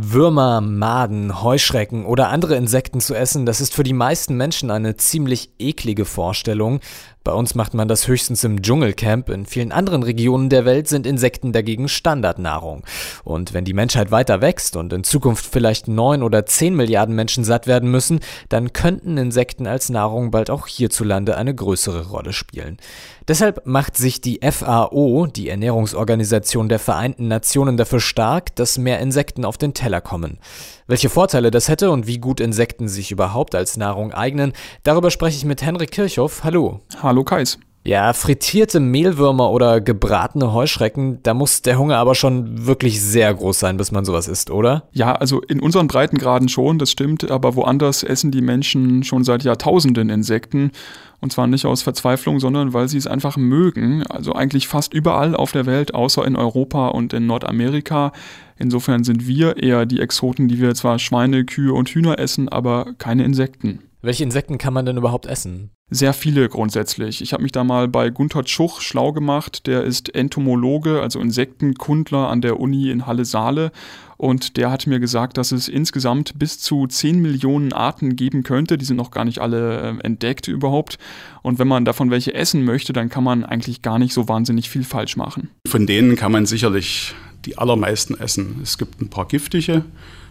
Würmer, Maden, Heuschrecken oder andere Insekten zu essen, das ist für die meisten Menschen eine ziemlich eklige Vorstellung. Bei uns macht man das höchstens im Dschungelcamp. In vielen anderen Regionen der Welt sind Insekten dagegen Standardnahrung. Und wenn die Menschheit weiter wächst und in Zukunft vielleicht neun oder zehn Milliarden Menschen satt werden müssen, dann könnten Insekten als Nahrung bald auch hierzulande eine größere Rolle spielen. Deshalb macht sich die FAO, die Ernährungsorganisation der Vereinten Nationen, dafür stark, dass mehr Insekten auf den Teller kommen. Welche Vorteile das hätte und wie gut Insekten sich überhaupt als Nahrung eignen, darüber spreche ich mit Henrik Kirchhoff. Hallo. Hallo Kais. Ja, frittierte Mehlwürmer oder gebratene Heuschrecken, da muss der Hunger aber schon wirklich sehr groß sein, bis man sowas isst, oder? Ja, also in unseren Breitengraden schon, das stimmt, aber woanders essen die Menschen schon seit Jahrtausenden Insekten. Und zwar nicht aus Verzweiflung, sondern weil sie es einfach mögen. Also eigentlich fast überall auf der Welt, außer in Europa und in Nordamerika. Insofern sind wir eher die Exoten, die wir zwar Schweine, Kühe und Hühner essen, aber keine Insekten. Welche Insekten kann man denn überhaupt essen? Sehr viele grundsätzlich. Ich habe mich da mal bei Gunther Schuch schlau gemacht. Der ist Entomologe, also Insektenkundler an der Uni in Halle-Saale. Und der hat mir gesagt, dass es insgesamt bis zu 10 Millionen Arten geben könnte. Die sind noch gar nicht alle äh, entdeckt überhaupt. Und wenn man davon welche essen möchte, dann kann man eigentlich gar nicht so wahnsinnig viel falsch machen. Von denen kann man sicherlich die allermeisten essen. Es gibt ein paar giftige,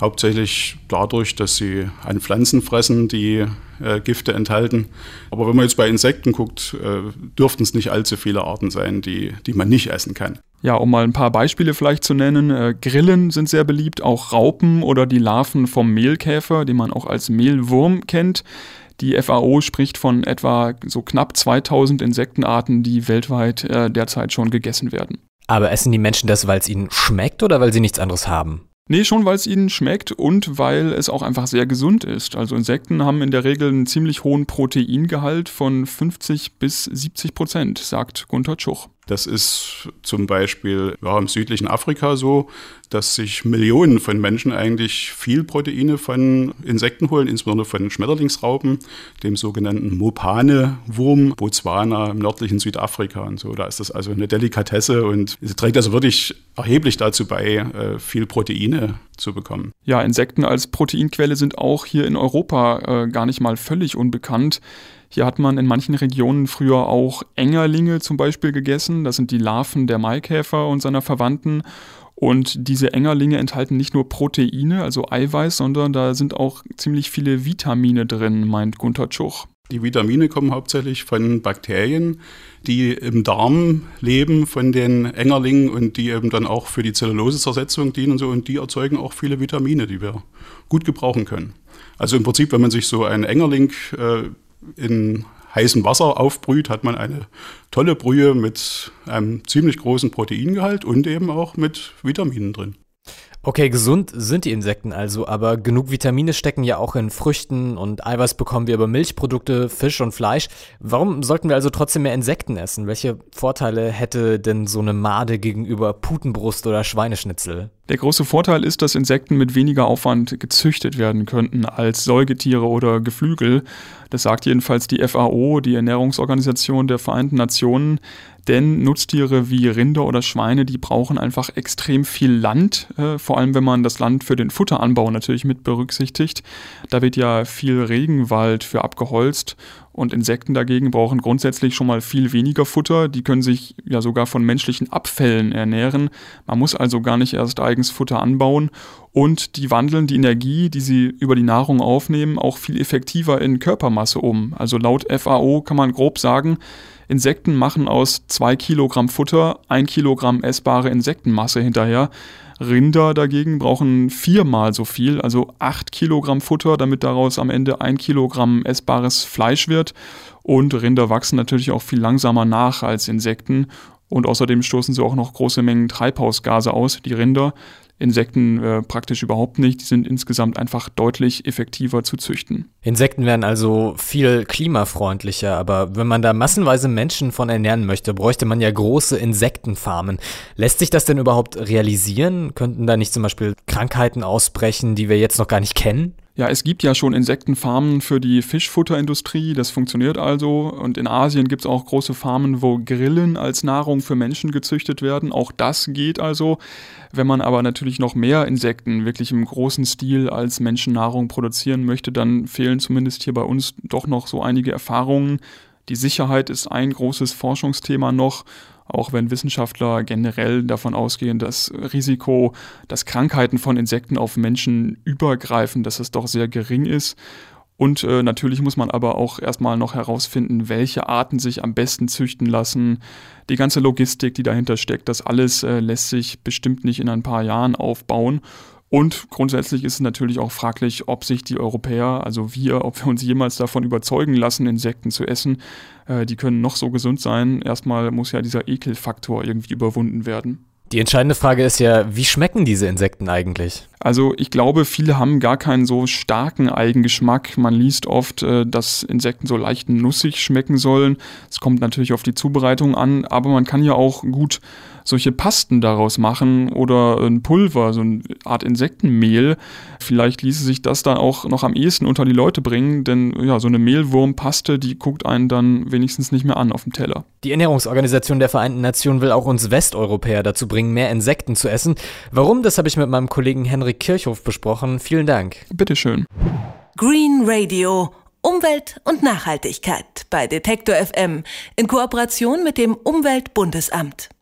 hauptsächlich dadurch, dass sie an Pflanzen fressen, die äh, Gifte enthalten. Aber wenn man jetzt bei Insekten guckt, äh, dürften es nicht allzu viele Arten sein, die, die man nicht essen kann. Ja, um mal ein paar Beispiele vielleicht zu nennen. Äh, Grillen sind sehr beliebt, auch Raupen oder die Larven vom Mehlkäfer, den man auch als Mehlwurm kennt. Die FAO spricht von etwa so knapp 2000 Insektenarten, die weltweit äh, derzeit schon gegessen werden. Aber essen die Menschen das, weil es ihnen schmeckt oder weil sie nichts anderes haben? Nee, schon weil es ihnen schmeckt und weil es auch einfach sehr gesund ist. Also Insekten haben in der Regel einen ziemlich hohen Proteingehalt von 50 bis 70 Prozent, sagt Gunther Tschuch. Das ist zum Beispiel ja, im südlichen Afrika so, dass sich Millionen von Menschen eigentlich viel Proteine von Insekten holen, insbesondere von Schmetterlingsraupen, dem sogenannten Mopane-Wurm, Botswana im nördlichen Südafrika und so. Da ist das also eine Delikatesse und trägt also wirklich erheblich dazu bei, äh, viel Proteine zu bekommen. Ja, Insekten als Proteinquelle sind auch hier in Europa äh, gar nicht mal völlig unbekannt. Hier hat man in manchen Regionen früher auch Engerlinge zum Beispiel gegessen. Das sind die Larven der Maikäfer und seiner Verwandten. Und diese Engerlinge enthalten nicht nur Proteine, also Eiweiß, sondern da sind auch ziemlich viele Vitamine drin, meint Gunther Tschuch. Die Vitamine kommen hauptsächlich von Bakterien, die im Darm leben von den Engerlingen und die eben dann auch für die Zellulosezersetzung dienen und so. Und die erzeugen auch viele Vitamine, die wir gut gebrauchen können. Also im Prinzip, wenn man sich so einen Engerling äh, in heißem Wasser aufbrüht, hat man eine tolle Brühe mit einem ziemlich großen Proteingehalt und eben auch mit Vitaminen drin. Okay, gesund sind die Insekten also, aber genug Vitamine stecken ja auch in Früchten und Eiweiß bekommen wir über Milchprodukte, Fisch und Fleisch. Warum sollten wir also trotzdem mehr Insekten essen? Welche Vorteile hätte denn so eine Made gegenüber Putenbrust oder Schweineschnitzel? Der große Vorteil ist, dass Insekten mit weniger Aufwand gezüchtet werden könnten als Säugetiere oder Geflügel. Das sagt jedenfalls die FAO, die Ernährungsorganisation der Vereinten Nationen. Denn Nutztiere wie Rinder oder Schweine, die brauchen einfach extrem viel Land, äh, vor allem wenn man das Land für den Futteranbau natürlich mit berücksichtigt. Da wird ja viel Regenwald für abgeholzt und Insekten dagegen brauchen grundsätzlich schon mal viel weniger Futter. Die können sich ja sogar von menschlichen Abfällen ernähren. Man muss also gar nicht erst eigens Futter anbauen. Und die wandeln die Energie, die sie über die Nahrung aufnehmen, auch viel effektiver in Körpermasse um. Also laut FAO kann man grob sagen, Insekten machen aus zwei Kilogramm Futter ein Kilogramm essbare Insektenmasse hinterher. Rinder dagegen brauchen viermal so viel, also acht Kilogramm Futter, damit daraus am Ende ein Kilogramm essbares Fleisch wird. Und Rinder wachsen natürlich auch viel langsamer nach als Insekten. Und außerdem stoßen sie auch noch große Mengen Treibhausgase aus, die Rinder. Insekten äh, praktisch überhaupt nicht. Die sind insgesamt einfach deutlich effektiver zu züchten. Insekten wären also viel klimafreundlicher, aber wenn man da massenweise Menschen von ernähren möchte, bräuchte man ja große Insektenfarmen. Lässt sich das denn überhaupt realisieren? Könnten da nicht zum Beispiel Krankheiten ausbrechen, die wir jetzt noch gar nicht kennen? Ja, es gibt ja schon Insektenfarmen für die Fischfutterindustrie, das funktioniert also. Und in Asien gibt es auch große Farmen, wo Grillen als Nahrung für Menschen gezüchtet werden. Auch das geht also. Wenn man aber natürlich noch mehr Insekten wirklich im großen Stil als Menschennahrung produzieren möchte, dann fehlen zumindest hier bei uns doch noch so einige Erfahrungen. Die Sicherheit ist ein großes Forschungsthema noch auch wenn Wissenschaftler generell davon ausgehen, dass Risiko, dass Krankheiten von Insekten auf Menschen übergreifen, dass es doch sehr gering ist. Und äh, natürlich muss man aber auch erstmal noch herausfinden, welche Arten sich am besten züchten lassen. Die ganze Logistik, die dahinter steckt, das alles äh, lässt sich bestimmt nicht in ein paar Jahren aufbauen. Und grundsätzlich ist es natürlich auch fraglich, ob sich die Europäer, also wir, ob wir uns jemals davon überzeugen lassen, Insekten zu essen. Äh, die können noch so gesund sein. Erstmal muss ja dieser Ekelfaktor irgendwie überwunden werden. Die entscheidende Frage ist ja, wie schmecken diese Insekten eigentlich? Also ich glaube, viele haben gar keinen so starken Eigengeschmack. Man liest oft, äh, dass Insekten so leicht nussig schmecken sollen. Es kommt natürlich auf die Zubereitung an, aber man kann ja auch gut solche Pasten daraus machen oder ein Pulver, so eine Art Insektenmehl. Vielleicht ließe sich das dann auch noch am ehesten unter die Leute bringen, denn ja, so eine Mehlwurmpaste, die guckt einen dann wenigstens nicht mehr an auf dem Teller. Die Ernährungsorganisation der Vereinten Nationen will auch uns Westeuropäer dazu bringen, mehr Insekten zu essen. Warum, das habe ich mit meinem Kollegen Henrik Kirchhoff besprochen. Vielen Dank. Bitteschön. Green Radio. Umwelt und Nachhaltigkeit bei Detektor FM in Kooperation mit dem Umweltbundesamt.